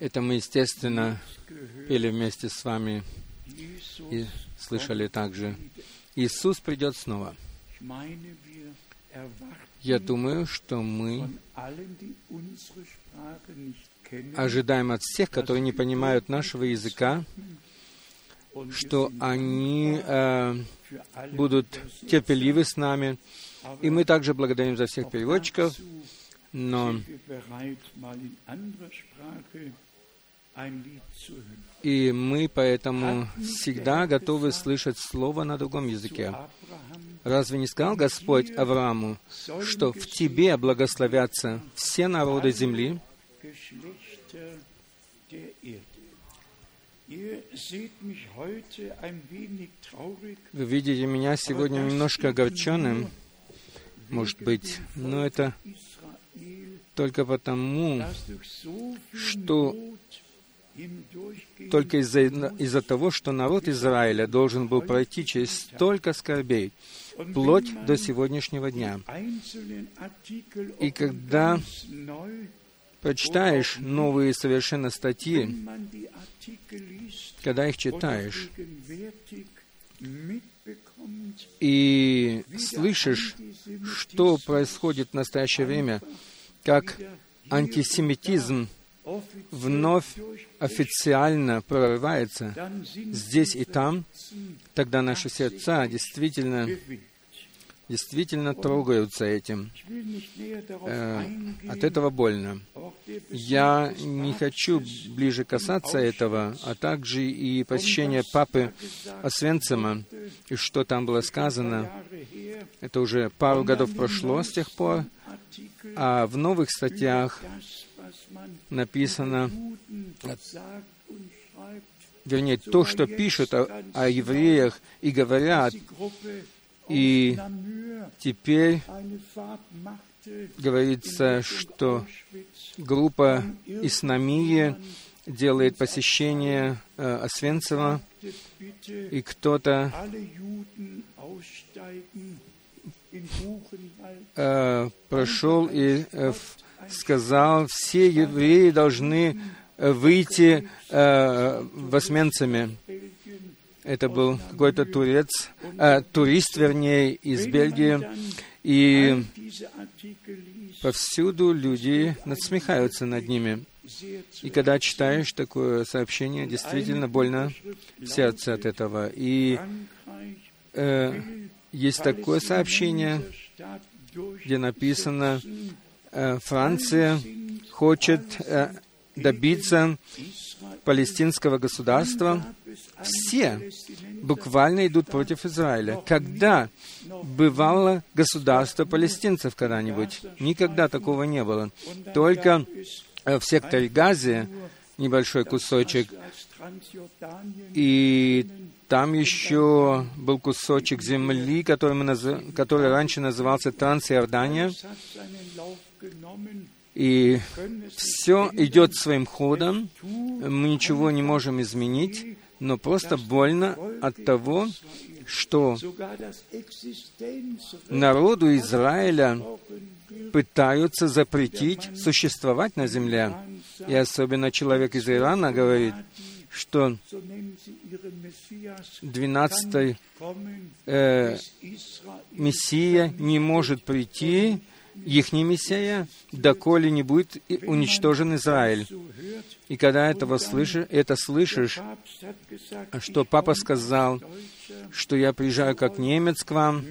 Это мы, естественно, пели вместе с вами и слышали также. Иисус придет снова. Я думаю, что мы ожидаем от всех, которые не понимают нашего языка, что они э, будут терпеливы с нами. И мы также благодарим за всех переводчиков, но и мы поэтому всегда готовы слышать слово на другом языке. Разве не сказал Господь Аврааму, что в тебе благословятся все народы земли? Вы видите меня сегодня немножко огорченным, может быть, но это только потому, что только из-за из того, что народ Израиля должен был пройти через столько скорбей, вплоть до сегодняшнего дня. И когда прочитаешь новые совершенно статьи, когда их читаешь, и слышишь, что происходит в настоящее время, как антисемитизм вновь официально прорывается здесь и там, тогда наши сердца действительно действительно трогаются этим. Э, от этого больно. Я не хочу ближе касаться этого, а также и посещения папы Освенцима, и что там было сказано. Это уже пару годов прошло с тех пор, а в новых статьях написано, вернее, то, что пишут о, о евреях и говорят, и теперь говорится, что группа Иснамии делает посещение э, Освенцима, и кто-то э, прошел и э, сказал, все евреи должны э, выйти э, в Освенциме. Это был какой-то турец, э, турист, вернее, из Бельгии. И повсюду люди надсмехаются над ними. И когда читаешь такое сообщение, действительно больно сердце от этого. И э, есть такое сообщение, где написано, э, Франция хочет э, добиться палестинского государства, все буквально идут против Израиля. Когда бывало государство палестинцев когда-нибудь? Никогда такого не было. Только э, в секторе Газе небольшой кусочек, и там еще был кусочек земли, который, мы наз... который раньше назывался Трансиордания, и все идет своим ходом, мы ничего не можем изменить, но просто больно от того, что народу Израиля пытаются запретить существовать на земле. И особенно человек из Ирана говорит, что 12-й э, Мессия не может прийти, их Мессия, доколе не будет уничтожен Израиль. И когда этого слышишь, это слышишь, что папа сказал, что я приезжаю как немец к вам,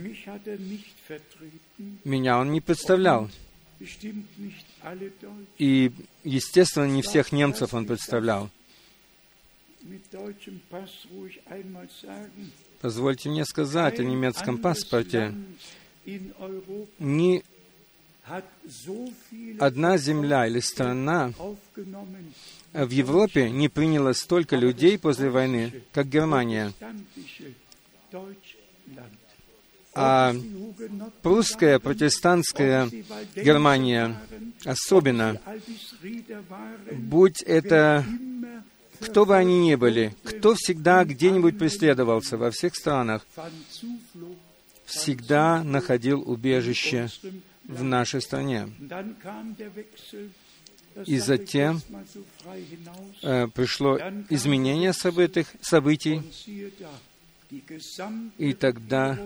меня он не представлял. И, естественно, не всех немцев он представлял. Позвольте мне сказать о немецком паспорте. Ни одна земля или страна в Европе не приняла столько людей после войны, как Германия. А прусская протестантская Германия особенно, будь это кто бы они ни были, кто всегда где-нибудь преследовался во всех странах, всегда находил убежище в нашей стране. И затем э, пришло изменение событий, событий, и тогда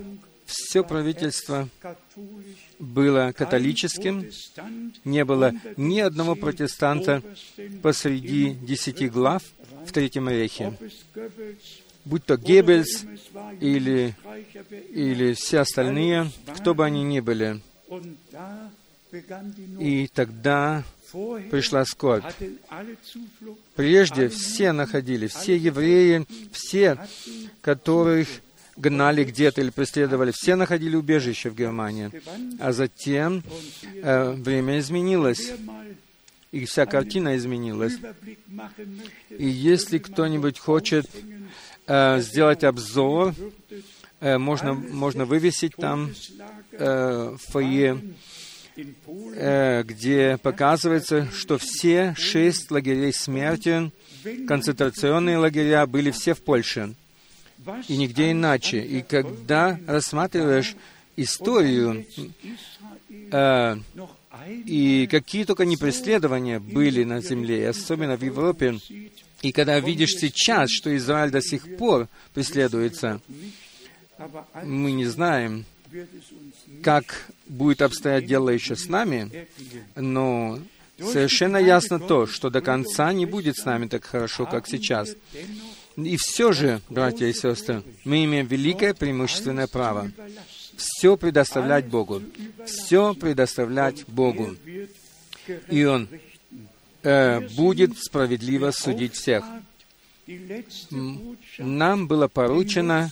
все правительство было католическим, не было ни одного протестанта посреди десяти глав в Третьем Рейхе. Будь то Геббельс или, или все остальные, кто бы они ни были. И тогда пришла скорбь. Прежде все находили, все евреи, все, которых гнали где-то или преследовали, все находили убежище в Германии. А затем э, время изменилось, и вся картина изменилась. И если кто-нибудь хочет э, сделать обзор, э, можно, можно вывесить там э, фойе, э, где показывается, что все шесть лагерей смерти, концентрационные лагеря, были все в Польше и нигде иначе. И когда рассматриваешь историю, э, и какие только не преследования были на земле, особенно в Европе, и когда видишь сейчас, что Израиль до сих пор преследуется, мы не знаем, как будет обстоять дело еще с нами, но совершенно ясно то, что до конца не будет с нами так хорошо, как сейчас. И все же, братья и сестры, мы имеем великое преимущественное право все предоставлять Богу. Все предоставлять Богу. И Он э, будет справедливо судить всех. Нам было поручено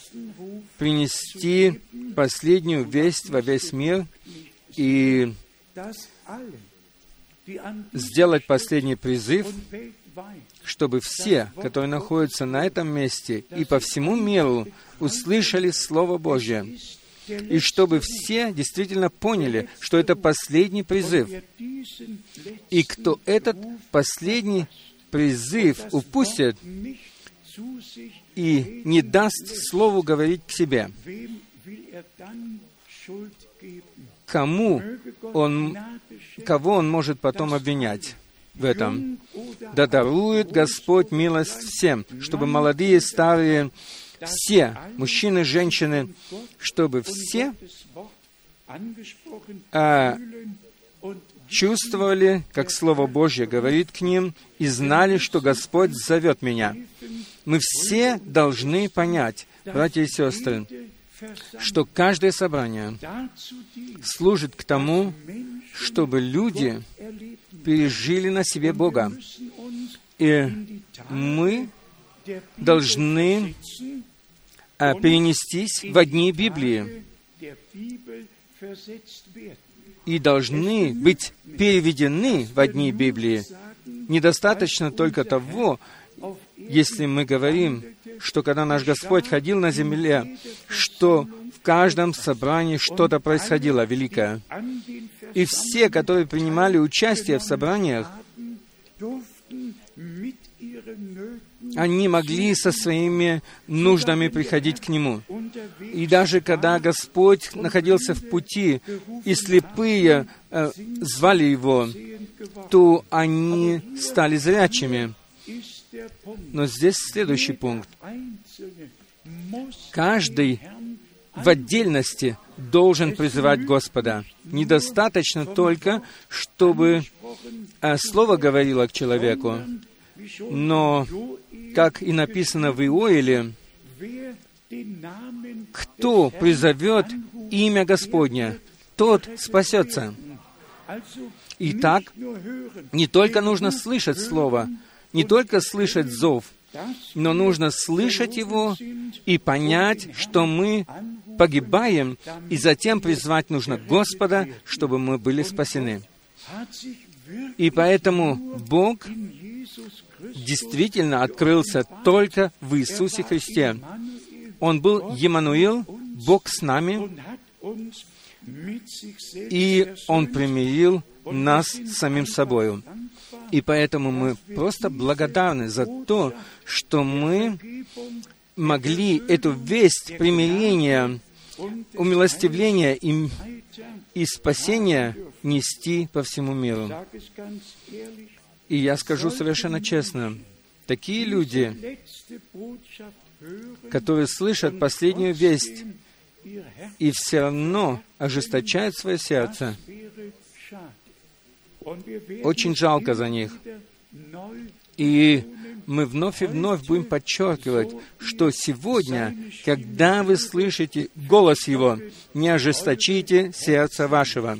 принести последнюю весть во весь мир и сделать последний призыв чтобы все, которые находятся на этом месте и по всему миру, услышали Слово Божье, и чтобы все действительно поняли, что это последний призыв. И кто этот последний призыв упустит и не даст Слову говорить к себе, кому он, кого он может потом обвинять? в этом. Да дарует Господь милость всем, чтобы молодые, старые, все, мужчины, женщины, чтобы все а, чувствовали, как Слово Божье говорит к ним, и знали, что Господь зовет меня. Мы все должны понять, братья и сестры, что каждое собрание служит к тому, чтобы люди пережили на себе Бога. И мы должны перенестись в одни Библии и должны быть переведены в одни Библии. Недостаточно только того, если мы говорим, что когда наш Господь ходил на земле, что в каждом собрании что-то происходило великое. И все, которые принимали участие в собраниях, они могли со своими нуждами приходить к Нему. И даже когда Господь находился в пути, и слепые э, звали Его, то они стали зрячими. Но здесь следующий пункт. Каждый в отдельности должен призывать Господа. Недостаточно только, чтобы э, Слово говорило к человеку, но, как и написано в Иоиле, кто призовет имя Господня, тот спасется. Итак, не только нужно слышать Слово, не только слышать зов, но нужно слышать его и понять, что мы погибаем, и затем призвать нужно Господа, чтобы мы были спасены. И поэтому Бог действительно открылся только в Иисусе Христе. Он был Емануил, Бог с нами, и Он примирил нас с самим собою. И поэтому мы просто благодарны за то, что мы могли эту весть примирения, умилостивления и, и спасения нести по всему миру. И я скажу совершенно честно, такие люди, которые слышат последнюю весть и все равно ожесточают свое сердце, очень жалко за них. И мы вновь и вновь будем подчеркивать, что сегодня, когда вы слышите голос Его, не ожесточите сердце вашего.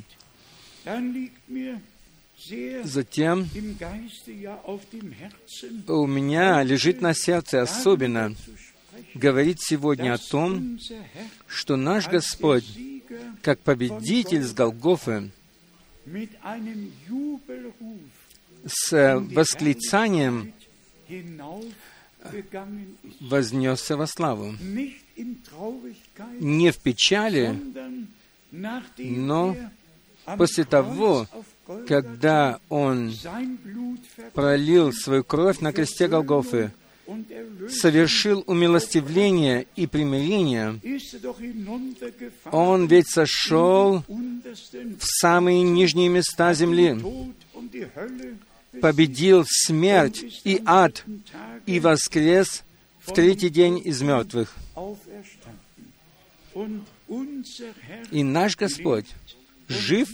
Затем у меня лежит на сердце особенно говорить сегодня о том, что наш Господь, как победитель с Голгофы, с восклицанием вознесся во славу. Не в печали, но после того, когда Он пролил свою кровь на кресте Голгофы, совершил умилостивление и примирение, Он ведь сошел в самые нижние места земли, победил смерть и ад и воскрес в третий день из мертвых. И наш Господь жив,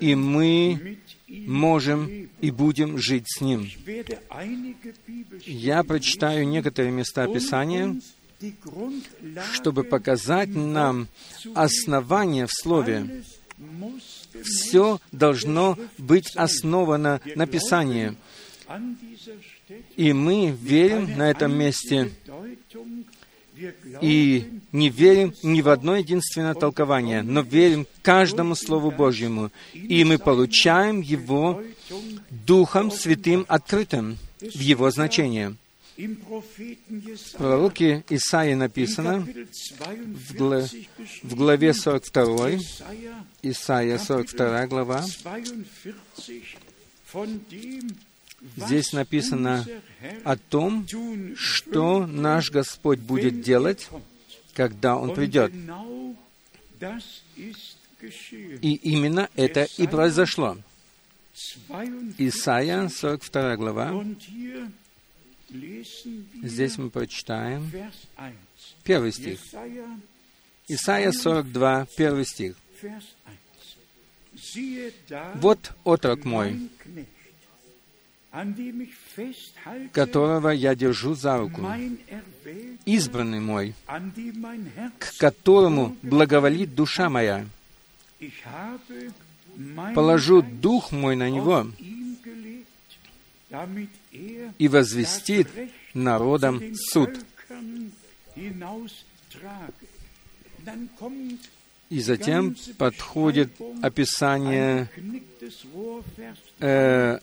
и мы можем и будем жить с Ним. Я прочитаю некоторые места Писания, чтобы показать нам основание в Слове. Все должно быть основано на Писании. И мы верим на этом месте и не верим ни в одно единственное толкование, но верим каждому Слову Божьему, и мы получаем его Духом Святым открытым в его значении. В пророке Исаии написано в, гла- в главе 42, Исаия 42 глава, Здесь написано о том, что наш Господь будет делать, когда Он придет. И именно это и произошло. Исайя, 42 глава. Здесь мы прочитаем первый стих. Исайя 42, первый стих. «Вот отрок мой, которого я держу за руку, избранный мой, к которому благоволит душа моя. Положу дух мой на него и возвестит народам суд. И затем подходит описание э,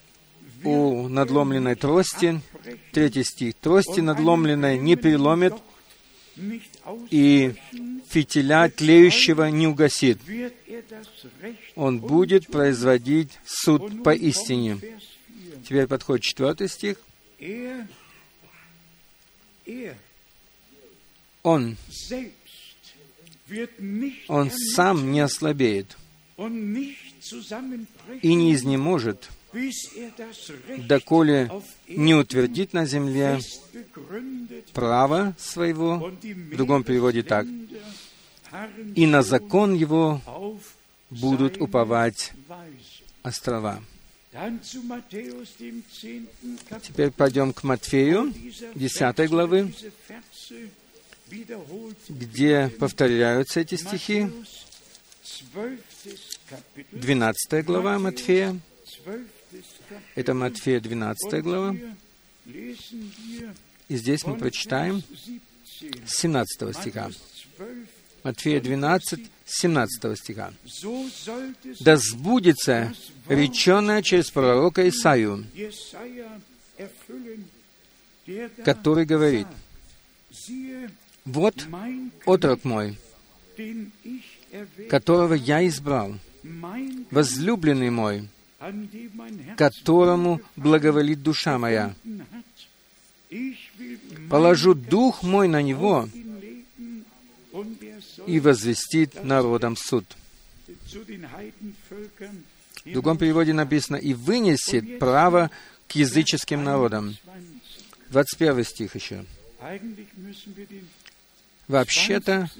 у надломленной трости, третий стих, трости надломленной не переломит, и фитиля тлеющего не угасит. Он будет производить суд поистине. Теперь подходит четвертый стих. Он, он сам не ослабеет и не изнеможет, доколе не утвердит на земле право своего, в другом переводе так, и на закон его будут уповать острова. Теперь пойдем к Матфею, 10 главы, где повторяются эти стихи. 12 глава Матфея, это Матфея 12 глава. И здесь мы прочитаем 17 стиха. Матфея 12, 17 стиха. «Да сбудется реченное через пророка Исаию, который говорит, «Вот отрок мой, которого я избрал, возлюбленный мой, которому благоволит душа моя. Положу дух мой на него и возвестит народам суд. В другом переводе написано, и вынесет право к языческим народам. 21 стих еще. Вообще-то,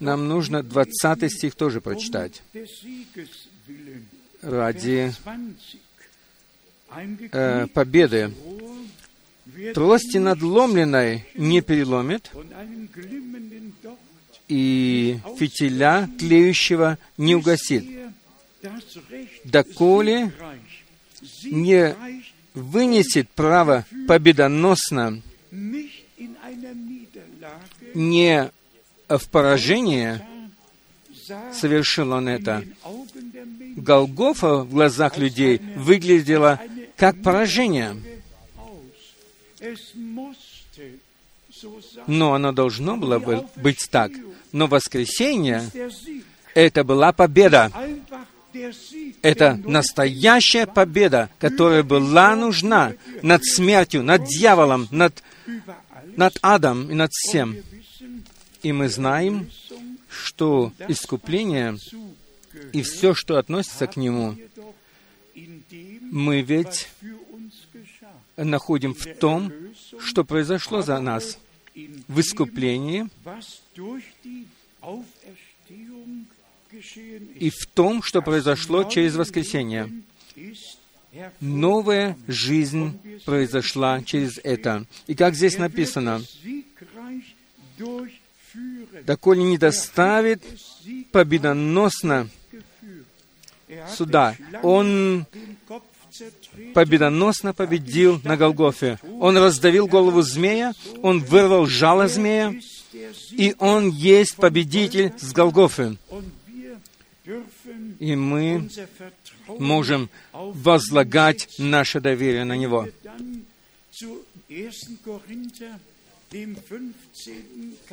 нам нужно 20 стих тоже прочитать. Ради э, победы. Трости надломленной не переломит, и фитиля тлеющего не угасит, доколе не вынесет право победоносно не в поражение совершил он это. Голгофа в глазах людей выглядела как поражение. Но оно должно было быть так. Но воскресенье — это была победа. Это настоящая победа, которая была нужна над смертью, над дьяволом, над, над адом и над всем. И мы знаем, что искупление и все, что относится к нему, мы ведь находим в том, что произошло за нас в искуплении и в том, что произошло через воскресение. Новая жизнь произошла через это. И как здесь написано, доколе не доставит победоносно суда. Он победоносно победил на Голгофе. Он раздавил голову змея, он вырвал жало змея, и он есть победитель с Голгофы. И мы можем возлагать наше доверие на Него.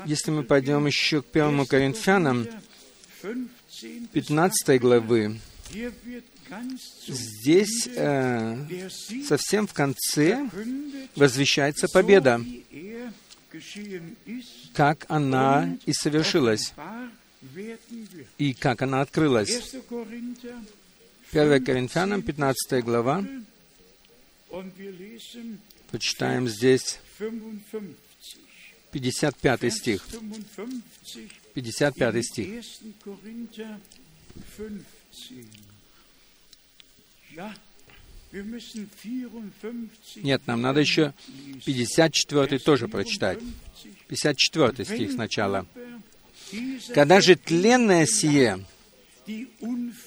Если мы пойдем еще к 1 Коринфянам, 15 главы, здесь э, совсем в конце возвещается победа, как она и совершилась, и как она открылась. 1 Коринфянам, 15 глава, почитаем здесь 55 стих. 55 стих. Нет, нам надо еще 54 тоже прочитать. 54 стих сначала. «Когда же тленное сие,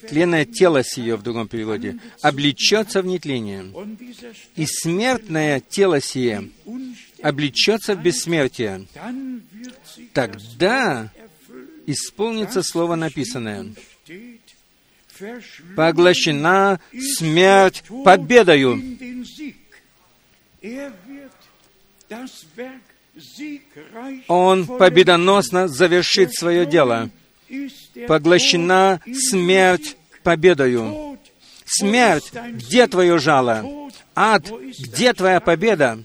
тленное тело сие в другом переводе, облечется в нетление, и смертное тело сие облечется в бессмертие, тогда исполнится слово написанное. Поглощена смерть победою. Он победоносно завершит свое дело. Поглощена смерть победою. Смерть, где твое жало? Ад, где твоя победа?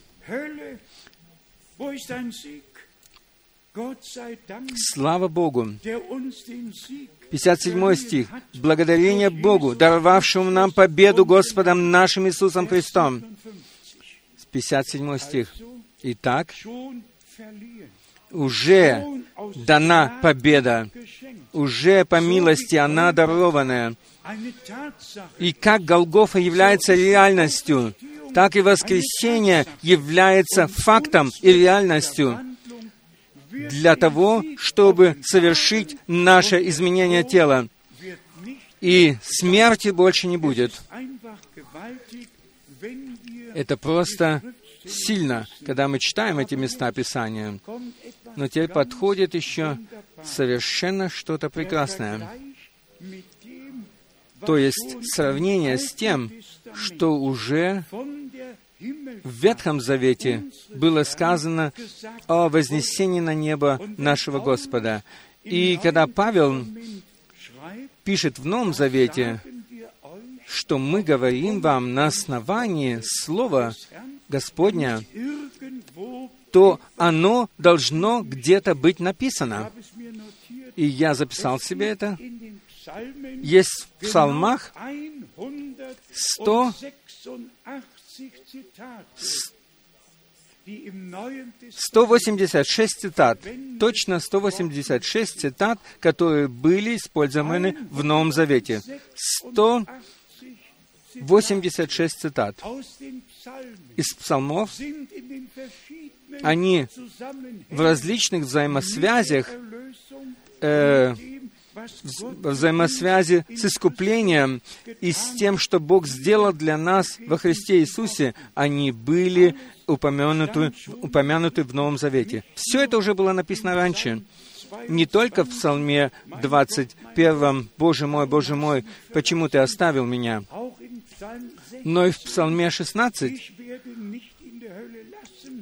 Слава Богу! 57 стих. «Благодарение Богу, даровавшему нам победу Господом нашим Иисусом Христом». 57 стих. Итак, уже дана победа, уже по милости она дарованная. И как Голгофа является реальностью, так и воскресение является фактом и реальностью для того, чтобы совершить наше изменение тела. И смерти больше не будет. Это просто сильно, когда мы читаем эти места Писания. Но теперь подходит еще совершенно что-то прекрасное. То есть сравнение с тем, что уже в Ветхом Завете было сказано о вознесении на небо нашего Господа. И когда Павел пишет в Новом Завете, что мы говорим вам на основании Слова Господня, то оно должно где-то быть написано. И я записал себе это. Есть в псалмах 100 186 цитат, точно 186 цитат, которые были использованы в Новом Завете. 186 цитат из псалмов, они в различных взаимосвязях э, взаимосвязи с искуплением и с тем, что Бог сделал для нас во Христе Иисусе, они были упомянуты, упомянуты в Новом Завете. Все это уже было написано раньше. Не только в Псалме 21 «Боже мой, Боже мой, почему Ты оставил меня?», но и в Псалме 16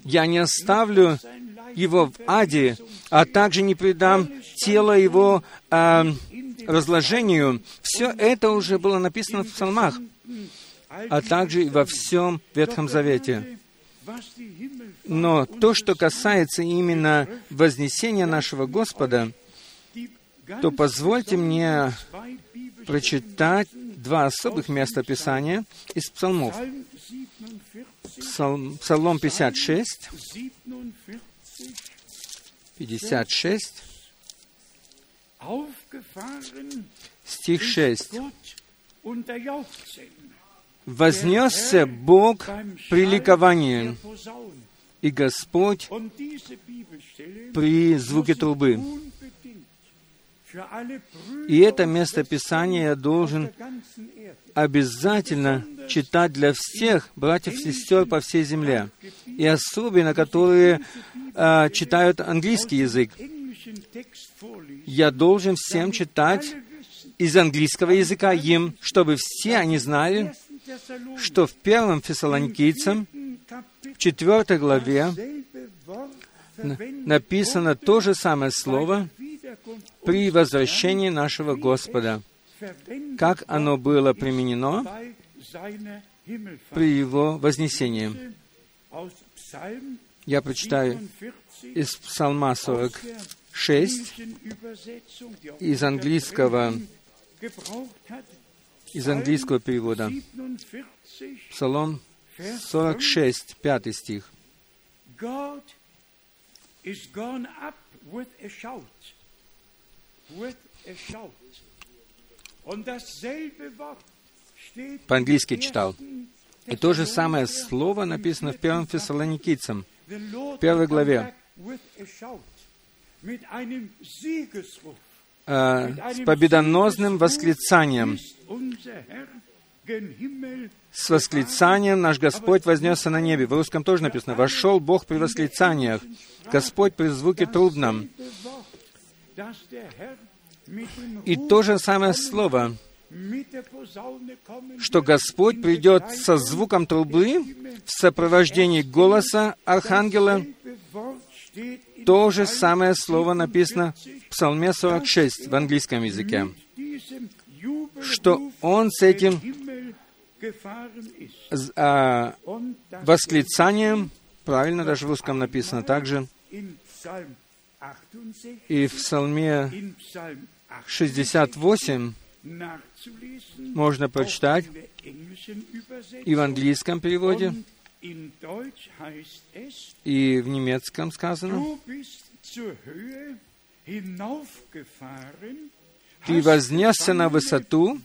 «Я не оставлю его в аде, а также не предам тело его э, разложению». Все это уже было написано в псалмах, а также и во всем Ветхом Завете. Но то, что касается именно вознесения нашего Господа, то позвольте мне прочитать два особых места Писания из псалмов. Псалм, Псалом 56, 56, стих 6. «Вознесся Бог при ликовании, и Господь при звуке трубы». И это место Писания я должен обязательно читать для всех братьев и сестер по всей земле, и особенно, которые э, читают английский язык. Я должен всем читать из английского языка им, чтобы все они знали, что в первом Фессалоникийцам, в четвертой главе, написано то же самое слово при возвращении нашего Господа, как оно было применено при Его вознесении. Я прочитаю из Псалма 46, из английского, из английского перевода. Псалом 46, пятый стих. По-английски читал. И то же самое слово написано в первом Фессалоникийцам, в первой главе. Э, с победоносным восклицанием. С восклицанием наш Господь вознесся на небе. В русском тоже написано. Вошел Бог при восклицаниях, Господь при звуке трубном. И то же самое слово, что Господь придет со звуком трубы в сопровождении голоса архангела, то же самое слово написано в Псалме 46 в английском языке, что он с этим а, восклицанием, правильно даже в русском написано также, и в Псалме 68 можно прочитать и в английском переводе, и в немецком сказано, «Ты вознесся на высоту,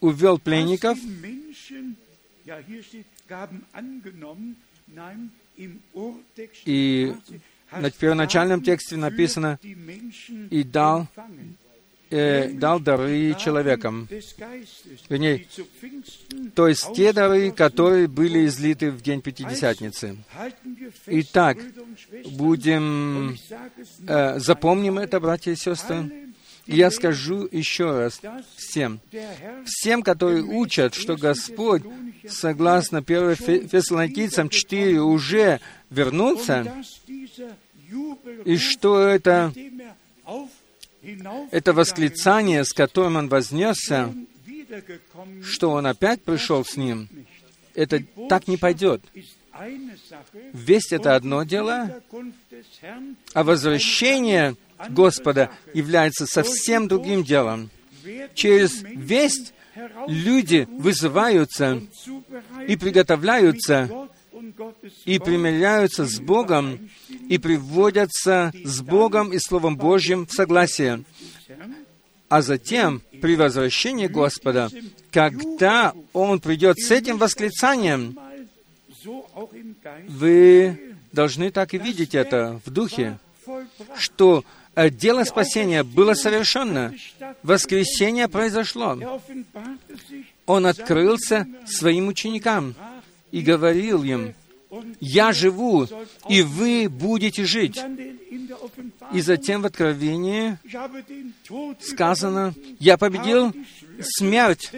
увел пленников, и на первоначальном тексте написано «и дал, э, дал дары человекам». Вернее, то есть те дары, которые были излиты в день Пятидесятницы. Итак, будем, э, запомним это, братья и сестры. я скажу еще раз всем, всем, которые учат, что Господь, согласно 1 Фессалоникийцам 4, уже вернулся, и что это, это восклицание, с которым он вознесся, что он опять пришел с ним, это так не пойдет. Весть — это одно дело, а возвращение Господа является совсем другим делом. Через весть люди вызываются и приготовляются и примиряются с Богом и приводятся с Богом и Словом Божьим в согласие. А затем, при возвращении Господа, когда Он придет с этим восклицанием, вы должны так и видеть это в духе, что дело спасения было совершенно. Воскресение произошло. Он открылся своим ученикам и говорил им, «Я живу, и вы будете жить». И затем в Откровении сказано, «Я победил смерть,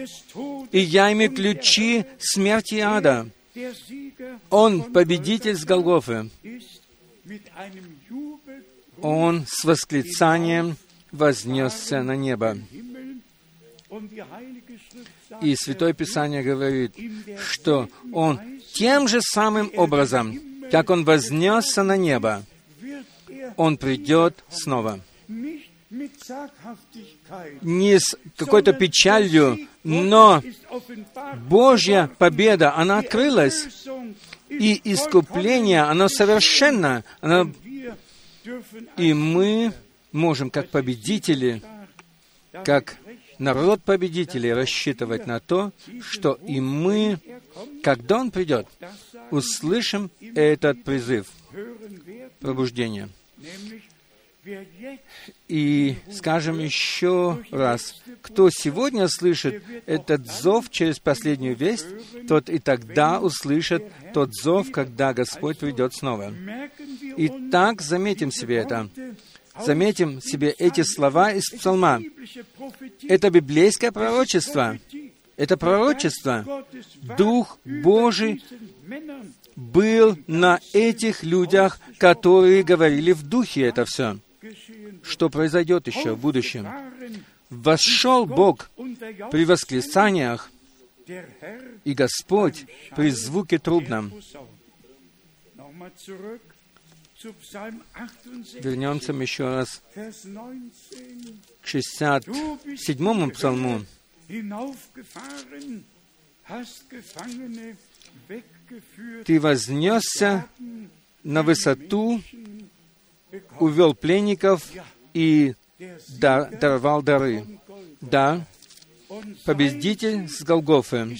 и я имею ключи смерти ада». Он победитель с Голгофы. Он с восклицанием вознесся на небо. И Святое Писание говорит, что Он тем же самым образом, как Он вознесся на небо, Он придет снова. Не с какой-то печалью, но Божья победа, она открылась. И искупление, оно совершенно. Оно... И мы можем, как победители, как народ победителей рассчитывать на то, что и мы, когда Он придет, услышим этот призыв пробуждения. И скажем еще раз, кто сегодня слышит этот зов через последнюю весть, тот и тогда услышит тот зов, когда Господь придет снова. И так заметим себе это. Заметим себе эти слова из Псалма. Это библейское пророчество. Это пророчество. Дух Божий был на этих людях, которые говорили в духе это все. Что произойдет еще в будущем? Вошел Бог при восклицаниях, и Господь при звуке трубном. Вернемся еще раз к 67-му псалму. Ты вознесся на высоту, увел пленников и даровал дары. Да, победитель с Голгофы.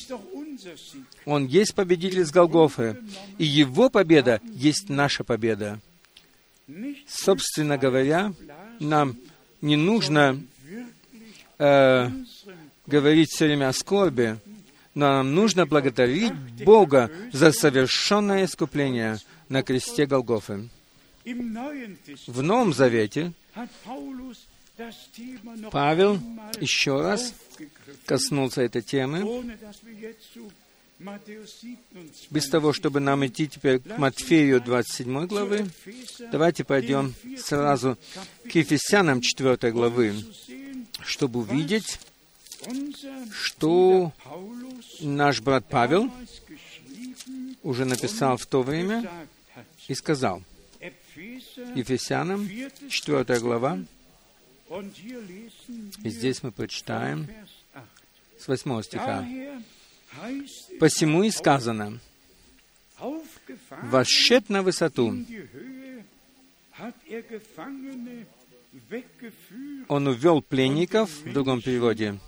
Он есть победитель с Голгофы, и его победа есть наша победа. Собственно говоря, нам не нужно э, говорить все время о скорби, но нам нужно благодарить Бога за совершенное искупление на кресте Голгофы. В Новом Завете Павел еще раз коснулся этой темы, без того, чтобы нам идти теперь к Матфею 27 главы, давайте пойдем сразу к Ефесянам 4 главы, чтобы увидеть, что наш брат Павел уже написал в то время и сказал. Ефесянам 4 глава, и здесь мы прочитаем с 8 стиха. Посему и сказано, «Вошед на высоту, он увел пленников, в другом переводе,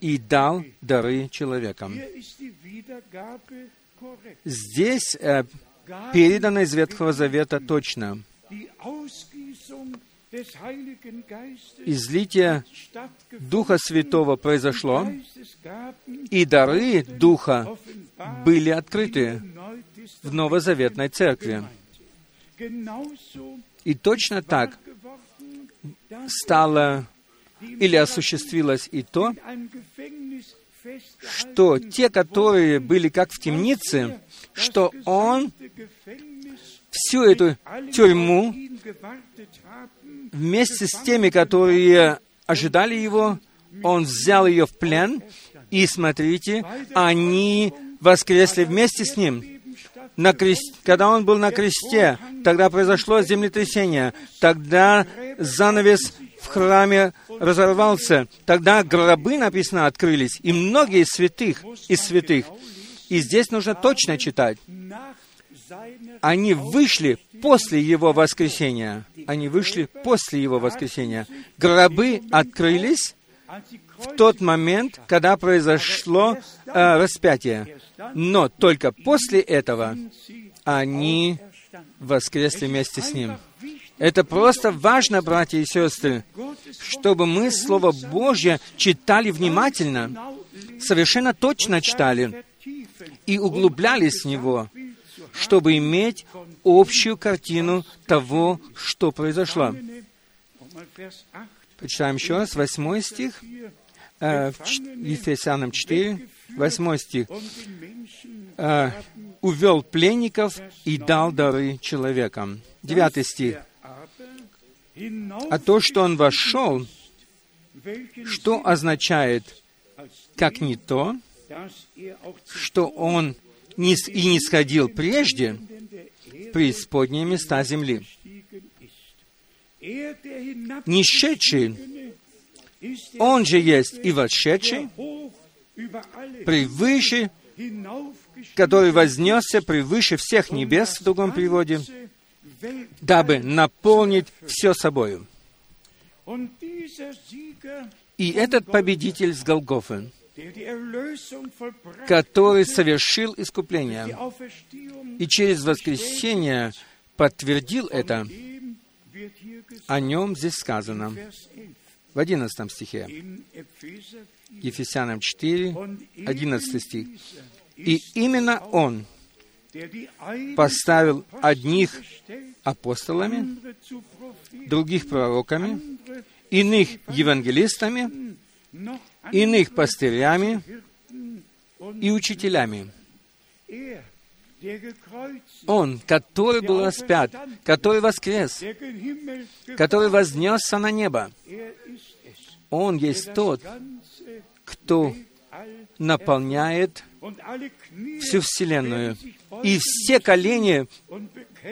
и дал дары человекам». Здесь э, передано из Ветхого Завета точно. Излитие Духа Святого произошло, и дары Духа были открыты в Новозаветной Церкви. И точно так стало или осуществилось и то, что те, которые были как в темнице, что он всю эту тюрьму вместе с теми, которые ожидали его, он взял ее в плен, и смотрите, они воскресли вместе с ним. На крест... Когда он был на кресте, тогда произошло землетрясение, тогда занавес в храме разорвался. Тогда гробы, написано, открылись, и многие из святых, из святых. И здесь нужно точно читать. Они вышли после Его воскресения. Они вышли после Его воскресения. Гробы открылись в тот момент, когда произошло э, распятие. Но только после этого они воскресли вместе с Ним. Это просто важно, братья и сестры, чтобы мы Слово Божье читали внимательно, совершенно точно читали и углублялись в него, чтобы иметь общую картину того, что произошло. Почитаем еще раз, восьмой стих, э, Ефесянам 4, восьмой стих. Э, «Увел пленников и дал дары человекам». Девятый стих. А то, что он вошел, что означает, как не то, что он и не сходил прежде преисподние места земли. Нешедший, он же есть и вошедший, превыше, который вознесся превыше всех небес, в другом переводе, дабы наполнить все собою. И этот победитель с Голгофы, который совершил искупление. И через воскресение подтвердил это, о нем здесь сказано. В 11 стихе, Ефесянам 4, 11 стих. И именно Он поставил одних апостолами, других пророками, иных евангелистами, иных пастырями и учителями. Он, который был распят, который воскрес, который вознесся на небо, Он есть тот, кто наполняет всю Вселенную. И все колени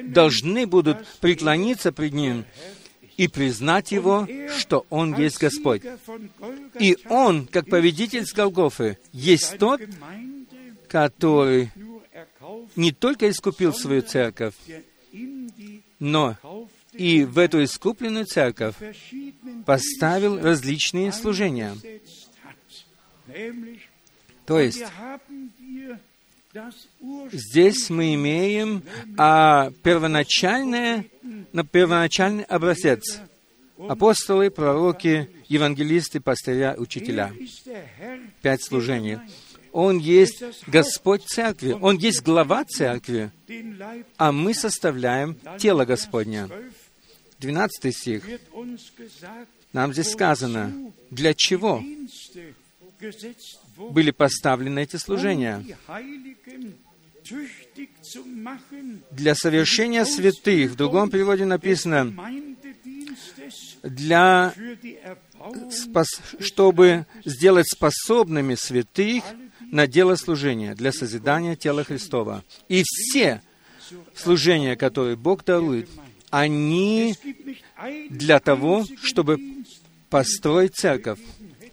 должны будут преклониться пред Ним и признать Его, что Он есть Господь. И Он, как победитель с Голгофы, есть тот, который не только искупил свою церковь, но и в эту искупленную церковь поставил различные служения. То есть, здесь мы имеем а, первоначальное, на первоначальный образец. Апостолы, пророки, евангелисты, пастыря, учителя. Пять служений. Он есть Господь Церкви, Он есть глава Церкви, а мы составляем тело Господня. 12 стих. Нам здесь сказано, для чего были поставлены эти служения. Для совершения святых, в другом переводе написано, для, чтобы сделать способными святых на дело служения, для созидания тела Христова. И все служения, которые Бог дарует, они для того, чтобы построить церковь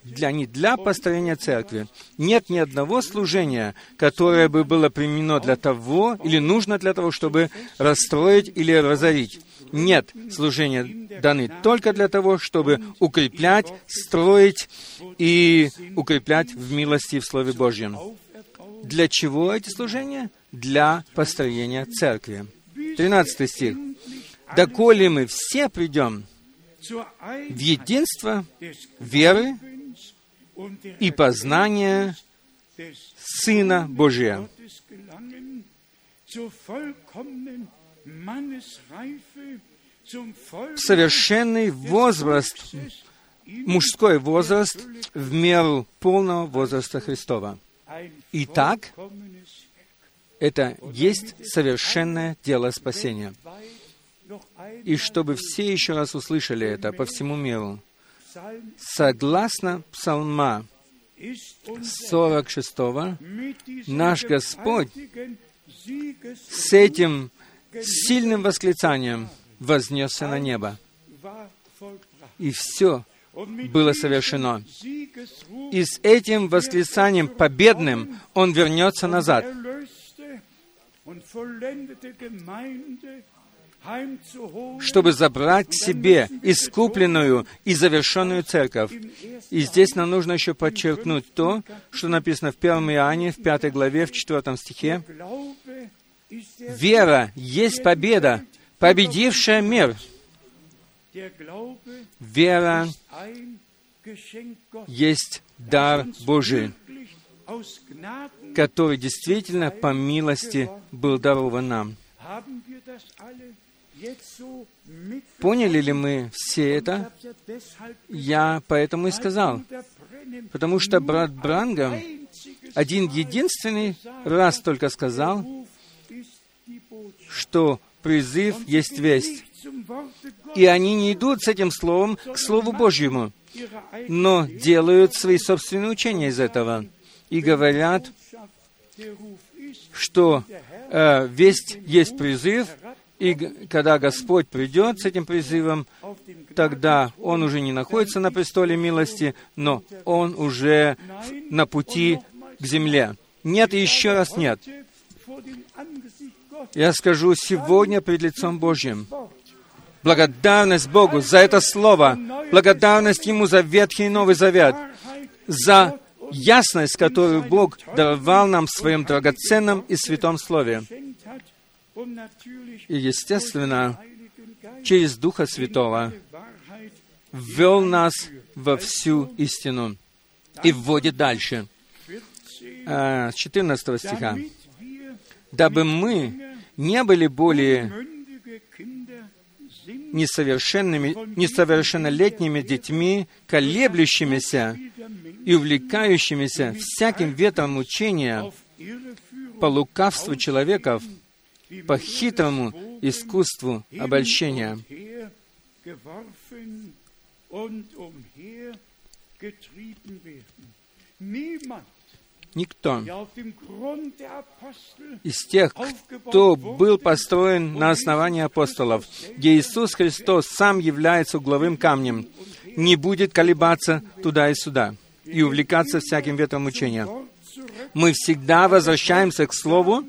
для, не для построения церкви. Нет ни одного служения, которое бы было применено для того или нужно для того, чтобы расстроить или разорить. Нет, служения даны только для того, чтобы укреплять, строить и укреплять в милости в Слове Божьем. Для чего эти служения? Для построения церкви. 13 стих. «Доколе мы все придем в единство веры и познание Сына Божия, совершенный возраст, мужской возраст в меру полного возраста Христова. Итак, это есть совершенное дело спасения. И чтобы все еще раз услышали это по всему миру, Согласно Псалма 46, наш Господь с этим сильным восклицанием вознесся на небо. И все было совершено. И с этим восклицанием победным он вернется назад, чтобы забрать себе искупленную и завершенную церковь. И здесь нам нужно еще подчеркнуть то, что написано в 1 Иоанне, в 5 главе, в 4 стихе. «Вера есть победа, победившая мир». Вера есть дар Божий, который действительно по милости был дарован нам. Поняли ли мы все это? Я поэтому и сказал. Потому что брат Бранга один единственный раз только сказал, что призыв есть весть. И они не идут с этим словом к Слову Божьему, но делают свои собственные учения из этого и говорят, что э, весть есть призыв, и когда Господь придет с этим призывом, тогда Он уже не находится на престоле милости, но Он уже на пути к земле. Нет, еще раз нет. Я скажу сегодня пред лицом Божьим. Благодарность Богу за это слово, благодарность Ему за Ветхий и Новый Завет, за ясность, которую Бог даровал нам в Своем драгоценном и святом Слове. И, естественно, через Духа Святого ввел нас во всю истину и вводит дальше. 14 а, стиха. «Дабы мы не были более несовершенными, несовершеннолетними детьми, колеблющимися и увлекающимися всяким ветром учения по лукавству человеков, по хитрому искусству обольщения. Никто из тех, кто был построен на основании апостолов, где Иисус Христос сам является угловым камнем, не будет колебаться туда и сюда и увлекаться всяким ветром учения. Мы всегда возвращаемся к Слову,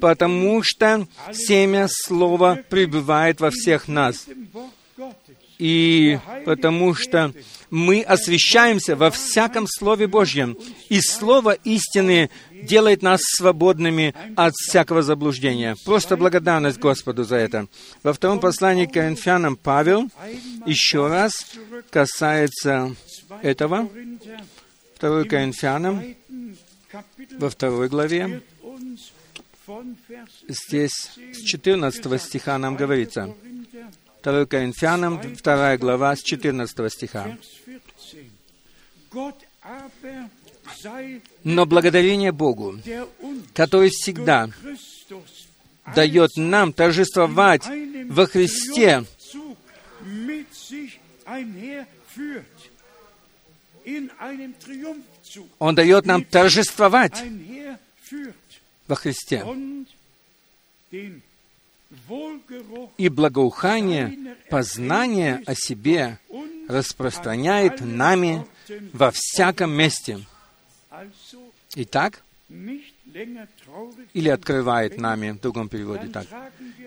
потому что семя Слова пребывает во всех нас. И потому что мы освящаемся во всяком Слове Божьем. И Слово истины делает нас свободными от всякого заблуждения. Просто благодарность Господу за это. Во втором послании к Коринфянам Павел еще раз касается этого. Второй Коринфянам во второй главе Здесь с 14 стиха нам говорится. 2 Коринфянам, 2 глава, с 14 стиха. Но благодарение Богу, который всегда дает нам торжествовать во Христе Он дает нам торжествовать во Христе. И благоухание, познание о себе распространяет нами во всяком месте. Итак, или открывает нами, в другом переводе так.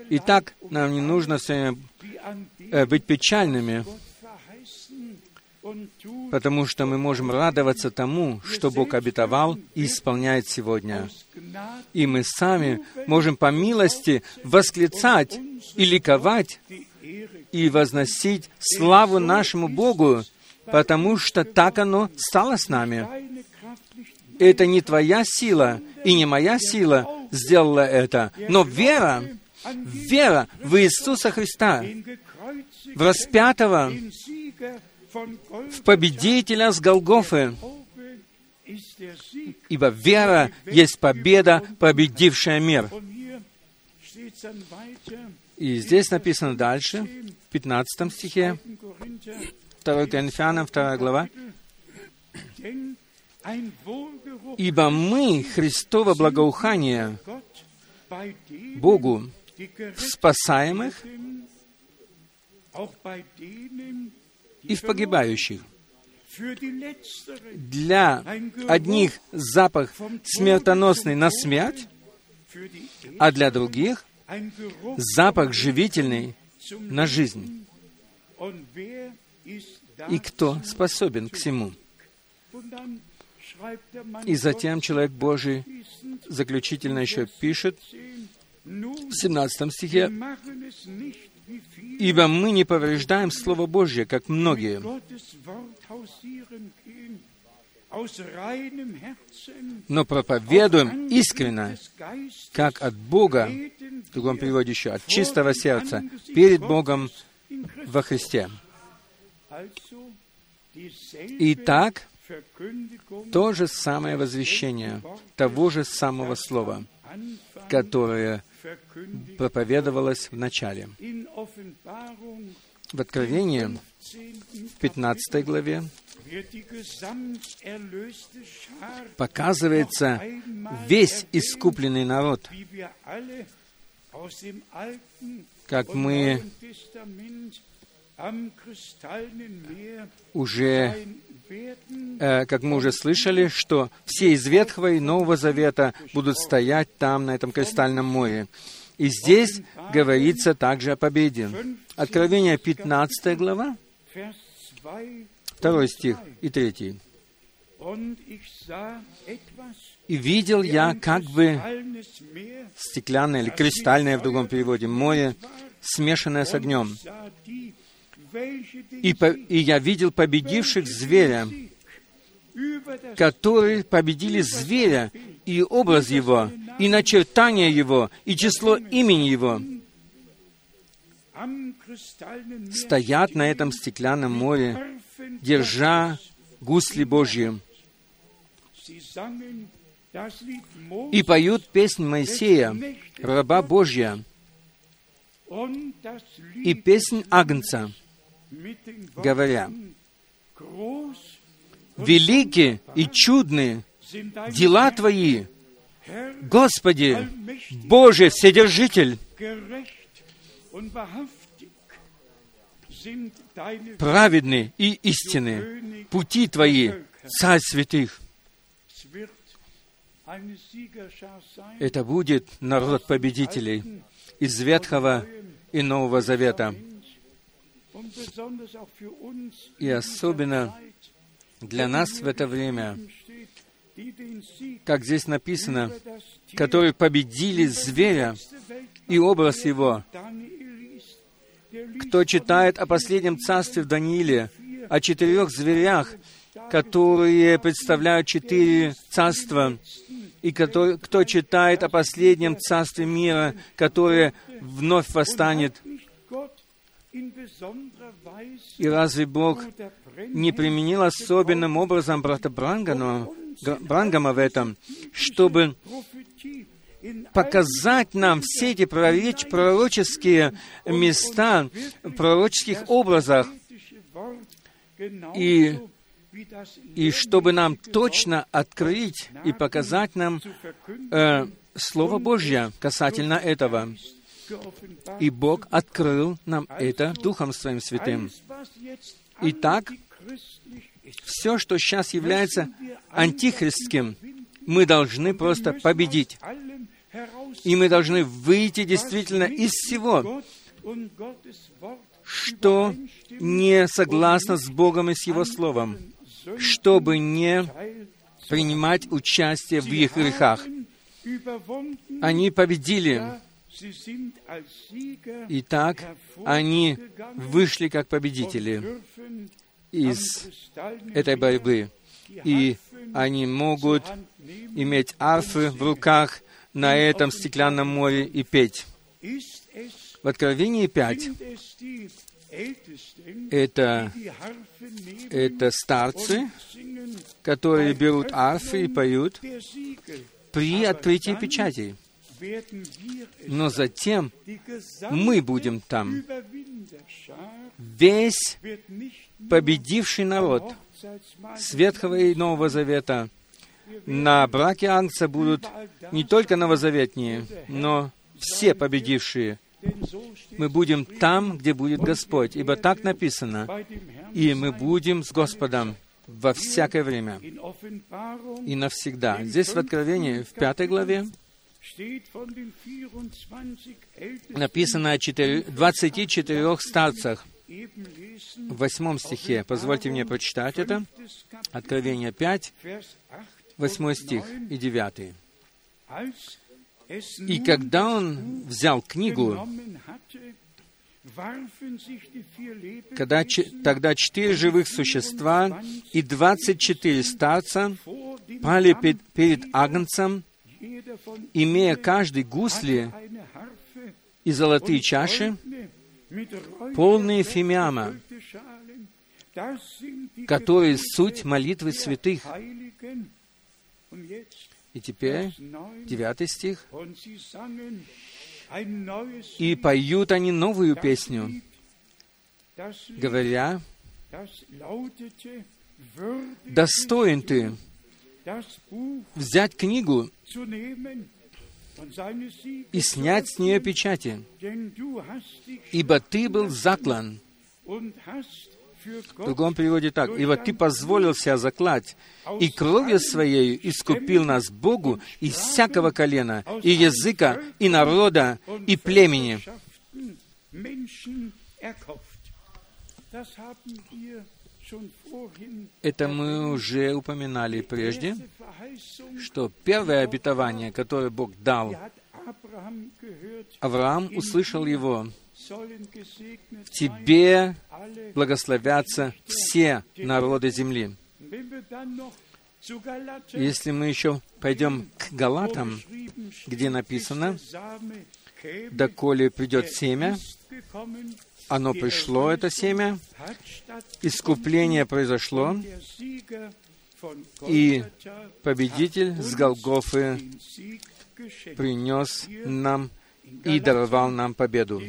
Итак, нам не нужно э, быть печальными, потому что мы можем радоваться тому, что Бог обетовал и исполняет сегодня. И мы сами можем по милости восклицать и ликовать и возносить славу нашему Богу, потому что так оно стало с нами. Это не твоя сила и не моя сила сделала это, но вера, вера в Иисуса Христа, в распятого, в победителя с Голгофы, ибо вера есть победа, победившая мир. И здесь написано дальше, в 15 стихе, 2 Коринфянам, 2 глава, «Ибо мы Христово благоухание Богу в спасаемых и в погибающих. Для одних запах смертоносный на смерть, а для других запах живительный на жизнь. И кто способен к всему? И затем человек Божий заключительно еще пишет в 17 стихе, «Ибо мы не повреждаем Слово Божье, как многие, но проповедуем искренно, как от Бога, в другом переводе еще, от чистого сердца, перед Богом во Христе. Итак, то же самое возвещение того же самого слова, которое проповедовалось в начале. В Откровении, в 15 главе, показывается весь искупленный народ, как мы уже, как мы уже слышали, что все из Ветхого и Нового Завета будут стоять там, на этом кристальном море. И здесь говорится также о победе. Откровение 15 глава, второй стих и третий. «И видел я как бы стеклянное или кристальное в другом переводе море, смешанное с огнем. И, по, и я видел победивших зверя, которые победили зверя и образ его, и начертание его, и число имени его, стоят на этом стеклянном море, держа гусли Божьи, и поют песнь Моисея, раба Божья, и песнь Агнца, говоря, «Велики и чудны дела Твои, Господи, Боже, Вседержитель, праведны и истинны пути Твои, Царь святых». Это будет народ победителей из Ветхого и Нового Завета. И особенно для нас в это время, как здесь написано, которые победили зверя и образ его. Кто читает о последнем царстве в Данииле, о четырех зверях, которые представляют четыре царства, и кто, кто читает о последнем царстве мира, которое вновь восстанет, и разве Бог не применил особенным образом брата Брангама, Брангама в этом, чтобы показать нам все эти пророческие места, пророческих образах, и, и чтобы нам точно открыть и показать нам э, Слово Божье касательно этого. И Бог открыл нам это Духом Своим Святым. Итак, все, что сейчас является антихристским, мы должны просто победить. И мы должны выйти действительно из всего, что не согласно с Богом и с Его Словом, чтобы не принимать участие в их грехах. Они победили. Итак, они вышли как победители из этой борьбы. И они могут иметь арфы в руках на этом стеклянном море и петь. В Откровении 5 это, это старцы, которые берут арфы и поют при открытии печатей. Но затем мы будем там. Весь победивший народ с Ветхого и Нового Завета на браке Ангца будут не только новозаветние, но все победившие Мы будем там, где будет Господь, ибо так написано. И мы будем с Господом во всякое время и навсегда. Здесь в Откровении, в пятой главе, написано о 24 старцах. В восьмом стихе, позвольте мне прочитать это, Откровение 5, восьмой стих и девятый. И когда он взял книгу, когда, тогда четыре живых существа и двадцать четыре старца пали перед Агнцем, имея каждый гусли и золотые чаши, полные фимиама, которые суть молитвы святых. И теперь, девятый стих. «И поют они новую песню, говоря, «Достоин ты взять книгу и снять с нее печати, ибо ты был заклан». В другом переводе так. «И вот ты позволил себя заклать, и кровью своей искупил нас Богу из всякого колена, и языка, и народа, и племени». Это мы уже упоминали прежде, что первое обетование, которое Бог дал, Авраам услышал его, в тебе благословятся все народы земли. Если мы еще пойдем к Галатам, где написано, «Доколе придет семя, оно пришло, это семя, искупление произошло, и победитель с Голгофы принес нам и даровал нам победу.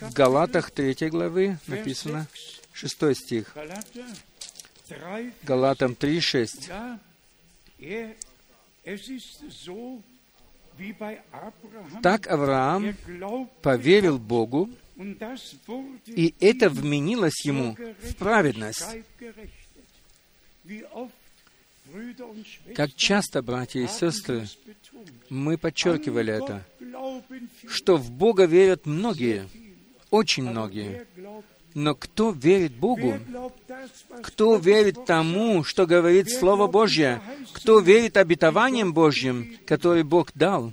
В Галатах 3 главы написано 6 стих. Галатам 3, 6. Так Авраам поверил Богу, и это вменилось ему в праведность. Как часто, братья и сестры, мы подчеркивали это, что в Бога верят многие, очень многие. Но кто верит Богу? Кто верит тому, что говорит Слово Божье? Кто верит обетованиям Божьим, которые Бог дал?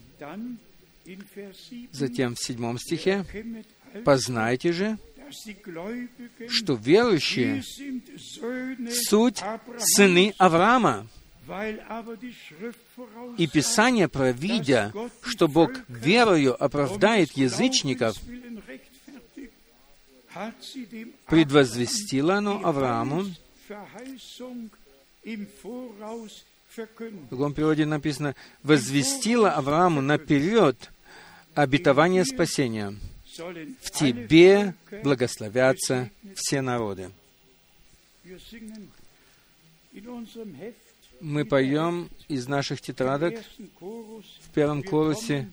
Затем в седьмом стихе «Познайте же, что верующие — суть сыны Авраама, и Писание, провидя, что Бог верою оправдает язычников, предвозвестило оно Аврааму. В другом переводе написано, возвестило Аврааму наперед обетование спасения. В тебе благословятся все народы мы поем из наших тетрадок в первом корусе.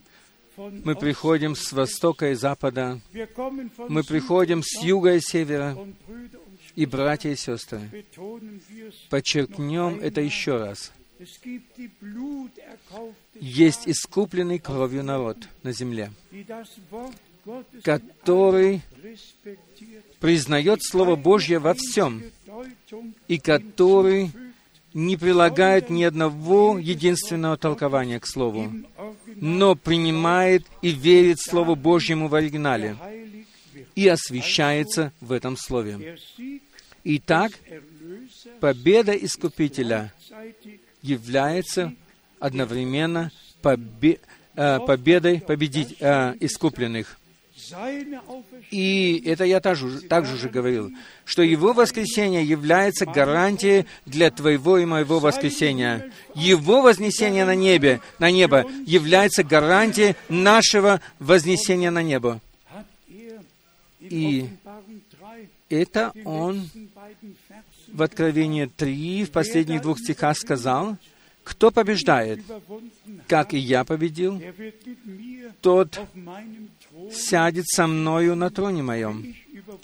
Мы приходим с востока и запада. Мы приходим с юга и севера. И братья и сестры, подчеркнем это еще раз. Есть искупленный кровью народ на земле, который признает Слово Божье во всем, и который не прилагает ни одного единственного толкования к Слову, но принимает и верит Слову Божьему в оригинале и освящается в этом Слове. Итак, победа Искупителя является одновременно побе- э, победой победить э, искупленных. И это я также, также уже говорил, что Его воскресение является гарантией для твоего и моего воскресения. Его вознесение на небе, на небо является гарантией нашего вознесения на небо. И это Он в Откровении 3, в последних двух стихах сказал, Кто побеждает, как и я победил, тот сядет со мною на троне моем,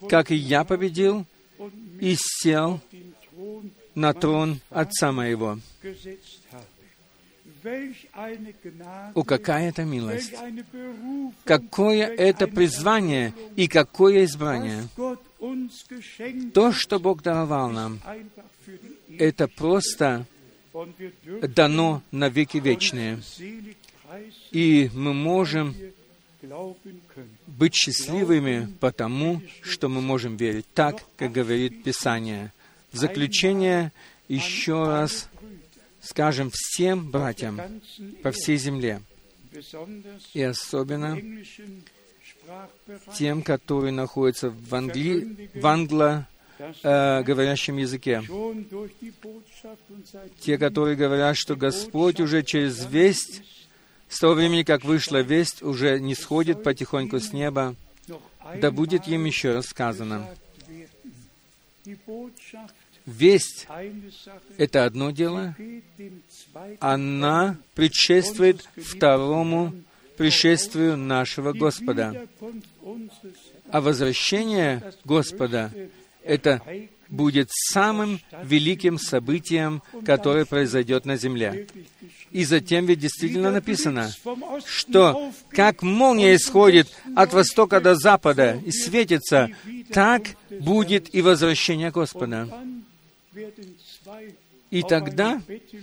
как и я победил и сел на трон Отца моего. О, какая это милость! Какое это призвание и какое избрание! То, что Бог даровал нам, это просто дано на веки вечные. И мы можем быть счастливыми потому, что мы можем верить так, как говорит Писание. В заключение еще раз скажем всем братьям по всей земле, и особенно тем, которые находятся в, англи... в англо э, говорящем языке. Те, которые говорят, что Господь уже через весть, с того времени, как вышла весть, уже не сходит потихоньку с неба, да будет им еще рассказано. Весть — это одно дело, она предшествует второму пришествию нашего Господа. А возвращение Господа — это будет самым великим событием, которое произойдет на земле. И затем ведь действительно написано, что как молния исходит от востока до запада и светится, так будет и возвращение Господа. И тогда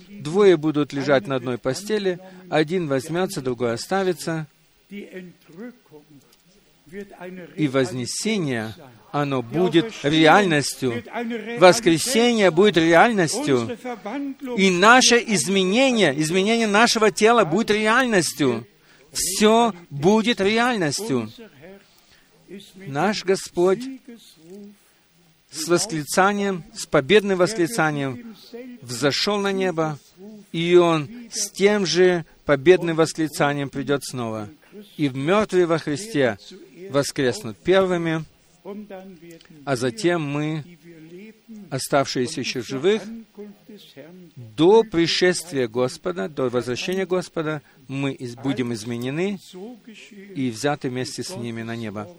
двое будут лежать на одной постели, один возьмется, другой оставится, и вознесение, оно будет реальностью. Воскресение будет реальностью. И наше изменение, изменение нашего тела будет реальностью. Все будет реальностью. Наш Господь с восклицанием, с победным восклицанием взошел на небо, и Он с тем же победным восклицанием придет снова. И мертвые во Христе воскреснут первыми, а затем мы, оставшиеся еще живых, до пришествия Господа, до возвращения Господа, мы будем изменены и взяты вместе с ними на небо.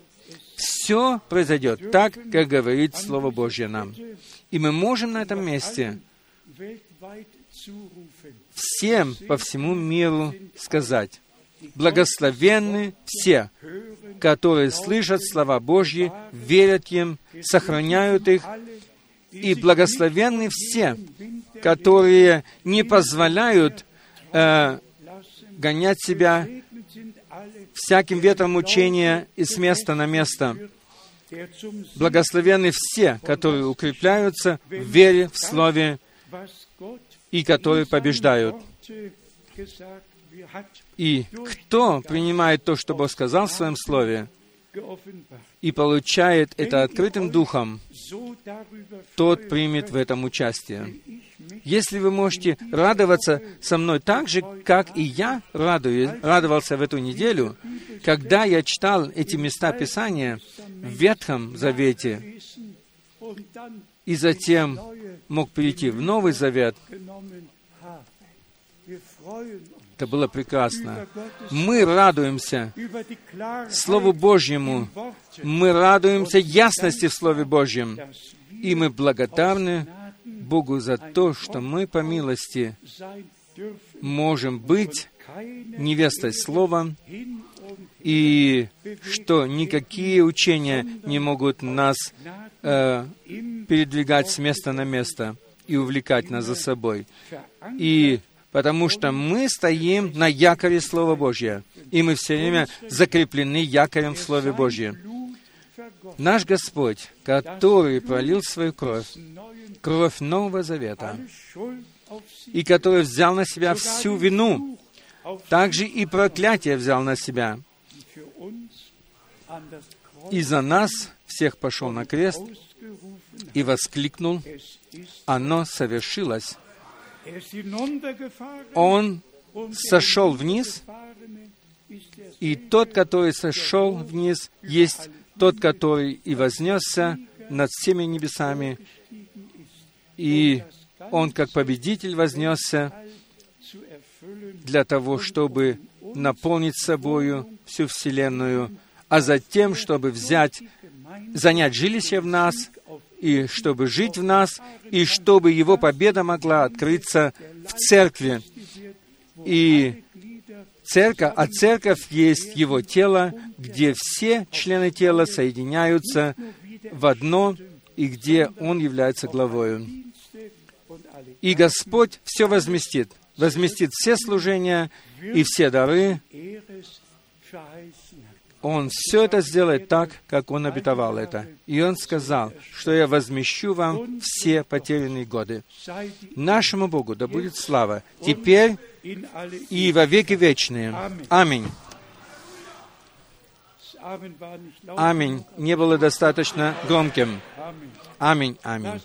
Все произойдет так, как говорит Слово Божье нам. И мы можем на этом месте всем по всему миру сказать, благословенны все, которые слышат слова Божьи, верят им, сохраняют их, и благословенны все, которые не позволяют э, гонять себя всяким ветром учения и с места на место. Благословенны все, которые укрепляются в вере, в Слове и которые побеждают. И кто принимает то, что Бог сказал в Своем Слове, и получает это открытым духом, тот примет в этом участие. Если вы можете радоваться со мной так же, как и я радуюсь, радовался в эту неделю, когда я читал эти места Писания в Ветхом Завете, и затем мог перейти в Новый Завет, это было прекрасно. Мы радуемся Слову Божьему. Мы радуемся ясности в Слове Божьем. И мы благодарны Богу за то, что мы по милости можем быть невестой Слова, и что никакие учения не могут нас э, передвигать с места на место и увлекать нас за собой. И потому что мы стоим на якоре Слова Божьего, и мы все время закреплены якорем в Слове Божьем. Наш Господь, который пролил свою кровь, кровь Нового Завета, и который взял на себя всю вину, также и проклятие взял на себя, и за нас всех пошел на крест и воскликнул, «Оно совершилось!» Он сошел вниз, и тот, который сошел вниз, есть тот, который и вознесся над всеми небесами, и он как победитель вознесся для того, чтобы наполнить собою всю Вселенную, а затем, чтобы взять, занять жилище в нас, и чтобы жить в нас, и чтобы Его победа могла открыться в церкви. И церковь, а церковь есть Его тело, где все члены тела соединяются в одно, и где Он является главою. И Господь все возместит, возместит все служения и все дары. Он все это сделает так, как Он обетовал это. И Он сказал, что я возмещу вам все потерянные годы. Нашему Богу да будет слава теперь и во веки вечные. Аминь. Аминь. Не было достаточно громким. Аминь, аминь.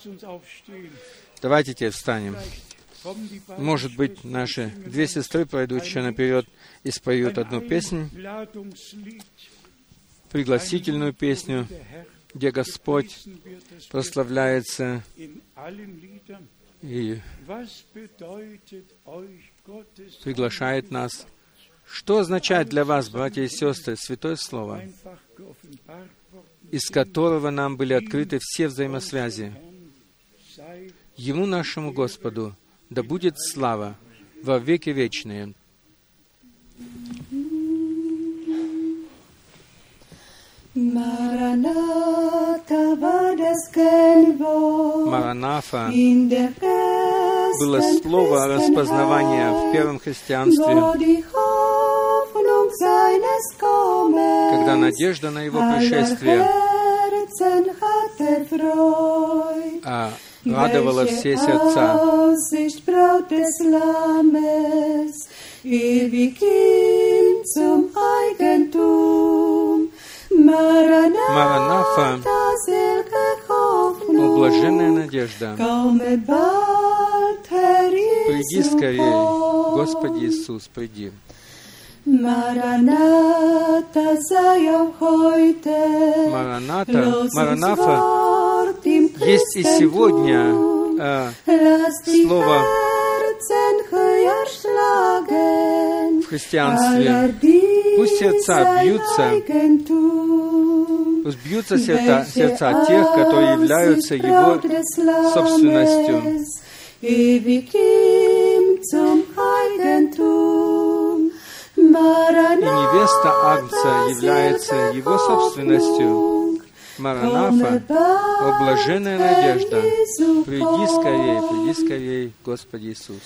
Давайте теперь встанем. Может быть, наши две сестры пройдут еще наперед и споют одну песню, пригласительную песню, где Господь прославляется и приглашает нас. Что означает для вас, братья и сестры, Святое Слово, из которого нам были открыты все взаимосвязи? Ему, нашему Господу, да будет слава во веки вечные. Маранафа было слово распознавания в первом христианстве, когда надежда на его пришествие. а, радовала все сердца. Маранафа, о блаженная надежда, приди скорее, Господи Иисус, приди. Мараната, Маранафа есть и сегодня э, слово в христианстве. Пусть сердца бьются, пусть бьются сердца, сердца тех, которые являются Его собственностью. И невеста Агнца является Его собственностью. Маранафа, о блаженная надежда, приди скорее, приди скорее, Господи Иисус.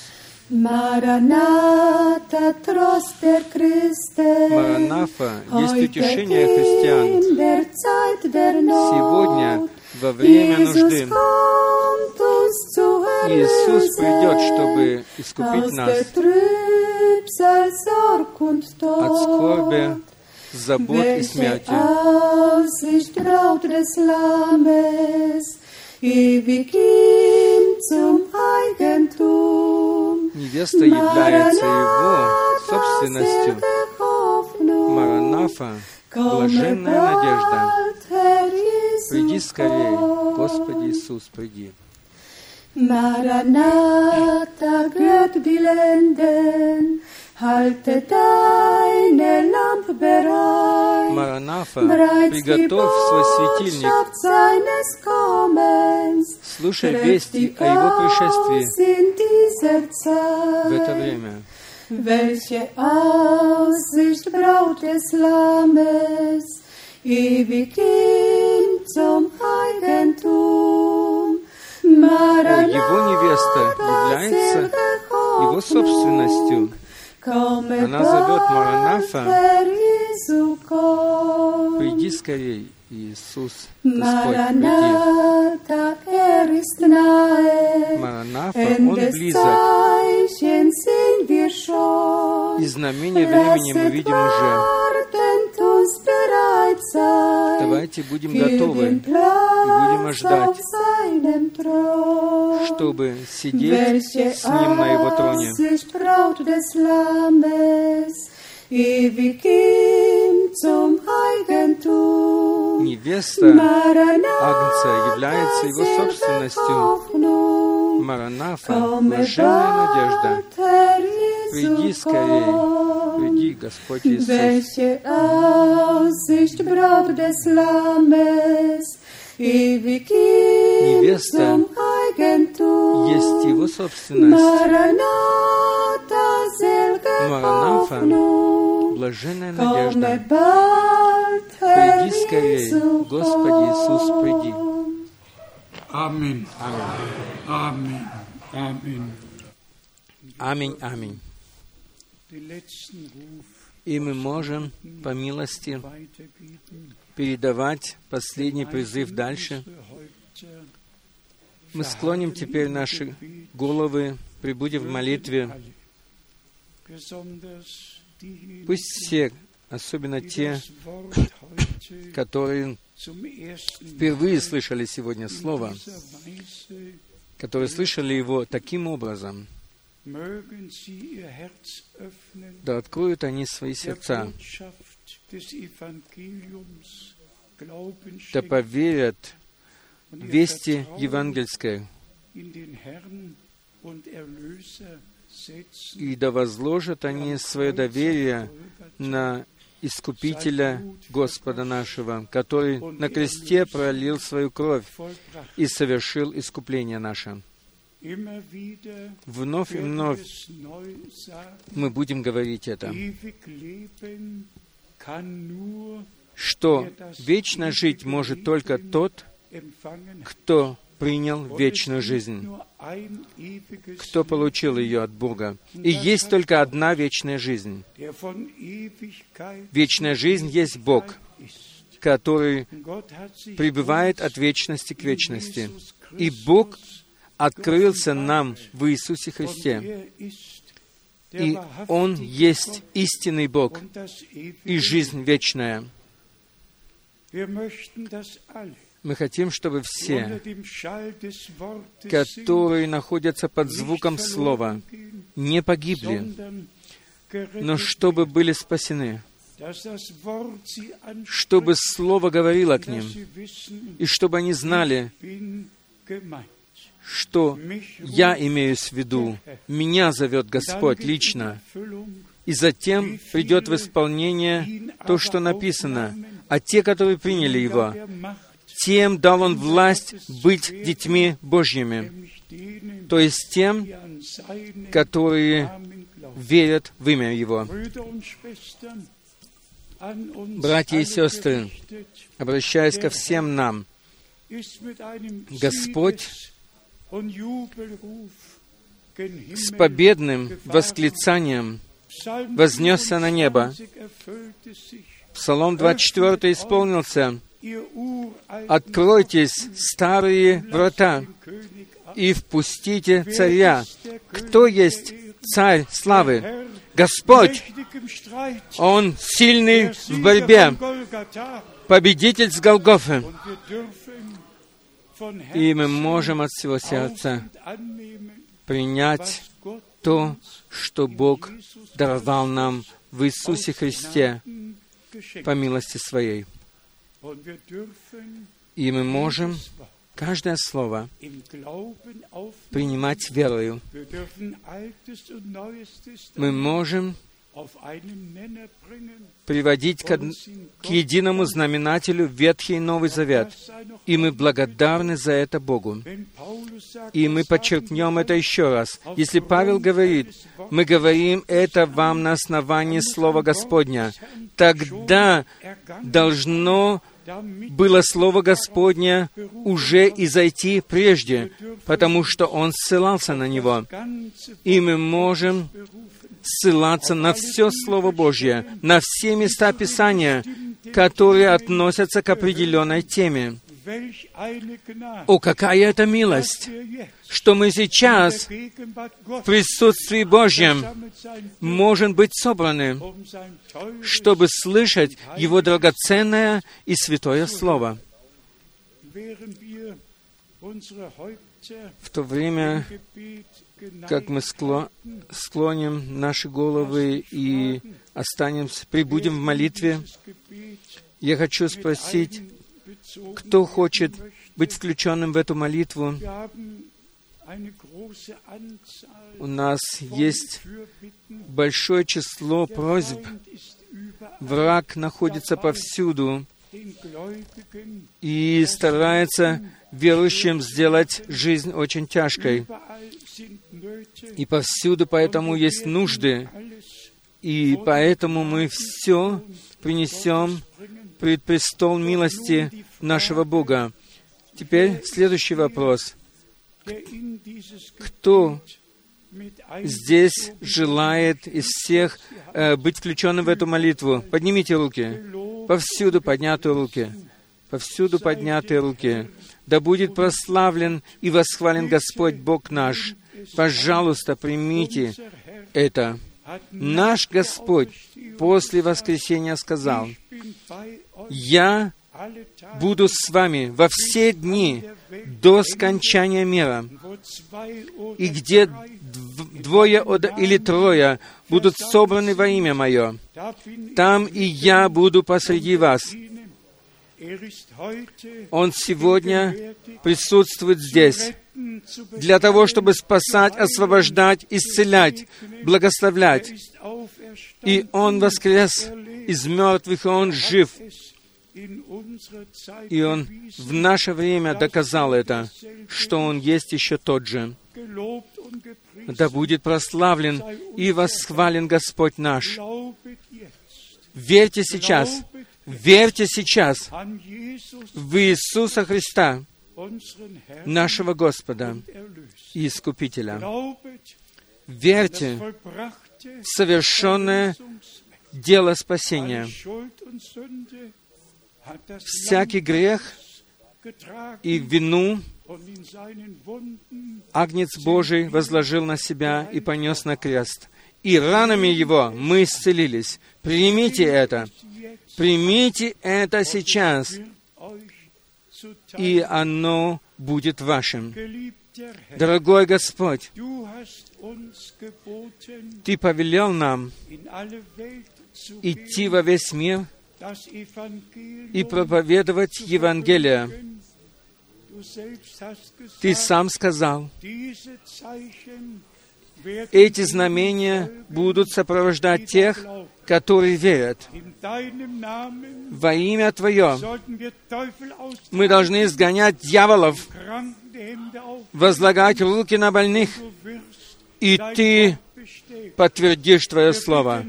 Мараната, тростер Христе, Маранафа есть утешение христиан. Сегодня, во время нужды, Иисус придет, чтобы искупить нас. от скорби, забот и смерти. Невеста является его собственностью. Маранафа, блаженная надежда. Приди скорее, Господи Иисус, приди. Maranatha, gröt die Lenden, halte deine Lampe bereit. Маранафа, приготовь свой светильник. Слушай вести о Его пришествии в это время. Welche Aussicht braut des Lammes, ewig ihm zum Eigentum. Его невеста является его собственностью. Она зовет Маранафа, приди скорее, Иисус, Господь, приди. Маранафа, Он близок. И знамение времени мы видим уже. Давайте будем готовы и будем ждать, чтобы сидеть с Ним на Его троне. Невеста Агнца является Его собственностью. Маранафа, блаженная надежда. Приди скорее, приди, Господь Иисус. Невеста. Есть Его собственность. Маранафа, блаженная надежда. Приди скорее, Господи Иисус, приди. Аминь. Amen. Amen. Аминь, аминь. И мы можем, по милости, передавать последний призыв дальше. Мы склоним теперь наши головы, прибудем в молитве. Пусть все, особенно те, которые впервые слышали сегодня Слово, которые слышали его таким образом, да откроют они свои сердца, да поверят вести евангельской, и да возложат они свое доверие на Искупителя Господа нашего, который на кресте пролил свою кровь и совершил искупление наше. Вновь и вновь мы будем говорить это, что вечно жить может только тот, кто принял вечную жизнь, кто получил ее от Бога. И есть только одна вечная жизнь. Вечная жизнь есть Бог, который пребывает от вечности к вечности. И Бог открылся нам в Иисусе Христе. И Он есть истинный Бог и жизнь вечная. Мы хотим, чтобы все, которые находятся под звуком Слова, не погибли, но чтобы были спасены, чтобы Слово говорило к ним, и чтобы они знали, что я имею в виду, меня зовет Господь лично, и затем придет в исполнение то, что написано, а те, которые приняли Его, тем дал Он власть быть детьми Божьими, то есть тем, которые верят в имя Его. Братья и сестры, обращаясь ко всем нам, Господь с победным восклицанием вознесся на небо. Псалом 24 исполнился. «Откройтесь, старые врата, и впустите царя. Кто есть царь славы? Господь! Он сильный в борьбе, победитель с Голгофы. И мы можем от всего сердца принять то, что Бог даровал нам в Иисусе Христе по милости Своей. И мы можем каждое слово принимать верою. Мы можем приводить к, к единому знаменателю Ветхий и Новый Завет. И мы благодарны за это Богу. И мы подчеркнем это еще раз. Если Павел говорит, мы говорим это вам на основании Слова Господня, тогда должно было Слово Господня уже и зайти прежде, потому что Он ссылался на него. И мы можем ссылаться на все Слово Божье, на все места Писания, которые относятся к определенной теме. О, какая это милость, что мы сейчас в присутствии Божьем можем быть собраны, чтобы слышать Его драгоценное и святое Слово. В то время, как мы склоним наши головы и останемся, прибудем в молитве, я хочу спросить, кто хочет быть включенным в эту молитву. У нас есть большое число просьб. Враг находится повсюду и старается верующим сделать жизнь очень тяжкой. И повсюду поэтому есть нужды. И поэтому мы все принесем пред престол милости нашего Бога. Теперь следующий вопрос. Кто здесь желает из всех э, быть включенным в эту молитву? Поднимите руки. Повсюду поднятые руки. Повсюду поднятые руки. Да будет прославлен и восхвален Господь Бог наш. Пожалуйста, примите это. Наш Господь после воскресения сказал, «Я буду с вами во все дни до скончания мира». И где двое или трое будут собраны во имя Мое, там и я буду посреди вас. Он сегодня присутствует здесь для того, чтобы спасать, освобождать, исцелять, благословлять. И Он воскрес из мертвых, и Он жив. И Он в наше время доказал это, что Он есть еще тот же. Да будет прославлен и восхвален Господь наш. Верьте сейчас, верьте сейчас в Иисуса Христа, нашего Господа и Искупителя. Верьте в совершенное дело спасения. Всякий грех и вину Агнец Божий возложил на себя и понес на крест. И ранами Его мы исцелились. Примите это. Примите это сейчас. И оно будет вашим. Дорогой Господь, Ты повелел нам идти во весь мир и проповедовать Евангелие. Ты сам сказал, эти знамения будут сопровождать тех. Которые верят. Во имя Твое мы должны изгонять дьяволов, возлагать руки на больных, и Ты подтвердишь Твое Слово.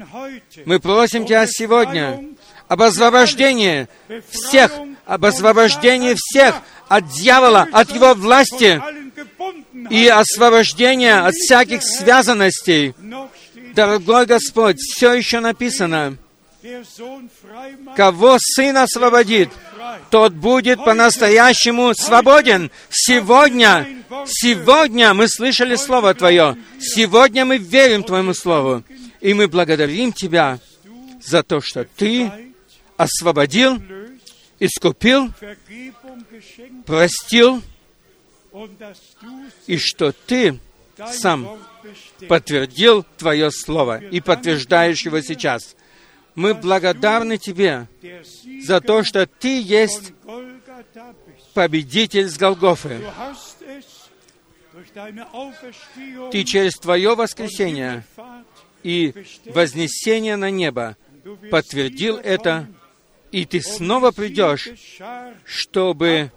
Мы просим Тебя um сегодня Befreiung, об освобождении всех, об освобождении всех от дьявола, от его власти и освобождение от всяких связанностей. Дорогой Господь, все еще написано, кого Сын освободит, тот будет по-настоящему свободен. Сегодня, сегодня мы слышали Слово Твое. Сегодня мы верим Твоему Слову. И мы благодарим Тебя за то, что Ты освободил, искупил, простил, и что Ты сам. Подтвердил Твое Слово и подтверждаешь его сейчас. Мы благодарны Тебе за то, что Ты есть победитель с Голгофы. Ты через Твое воскресение и вознесение на небо подтвердил это, и Ты снова придешь, чтобы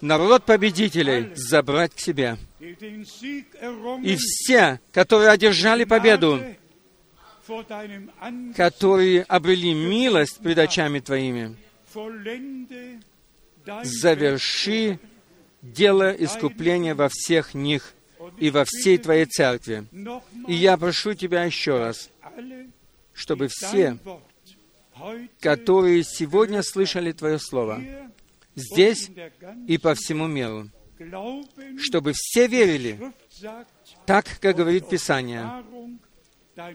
народ победителей забрать к себе. И все, которые одержали победу, которые обрели милость пред очами Твоими, заверши дело искупления во всех них и во всей Твоей церкви. И я прошу Тебя еще раз, чтобы все, которые сегодня слышали Твое Слово, здесь и по всему миру, чтобы все верили так, как говорит Писание,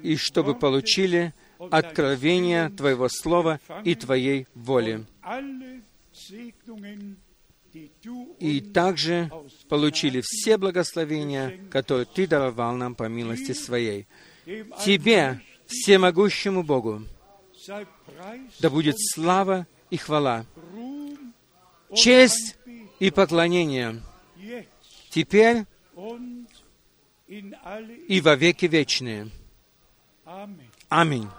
и чтобы получили откровение Твоего Слова и Твоей воли. И также получили все благословения, которые Ты даровал нам по милости Своей. Тебе, всемогущему Богу, да будет слава и хвала, честь и поклонение теперь и во веки вечные. Аминь.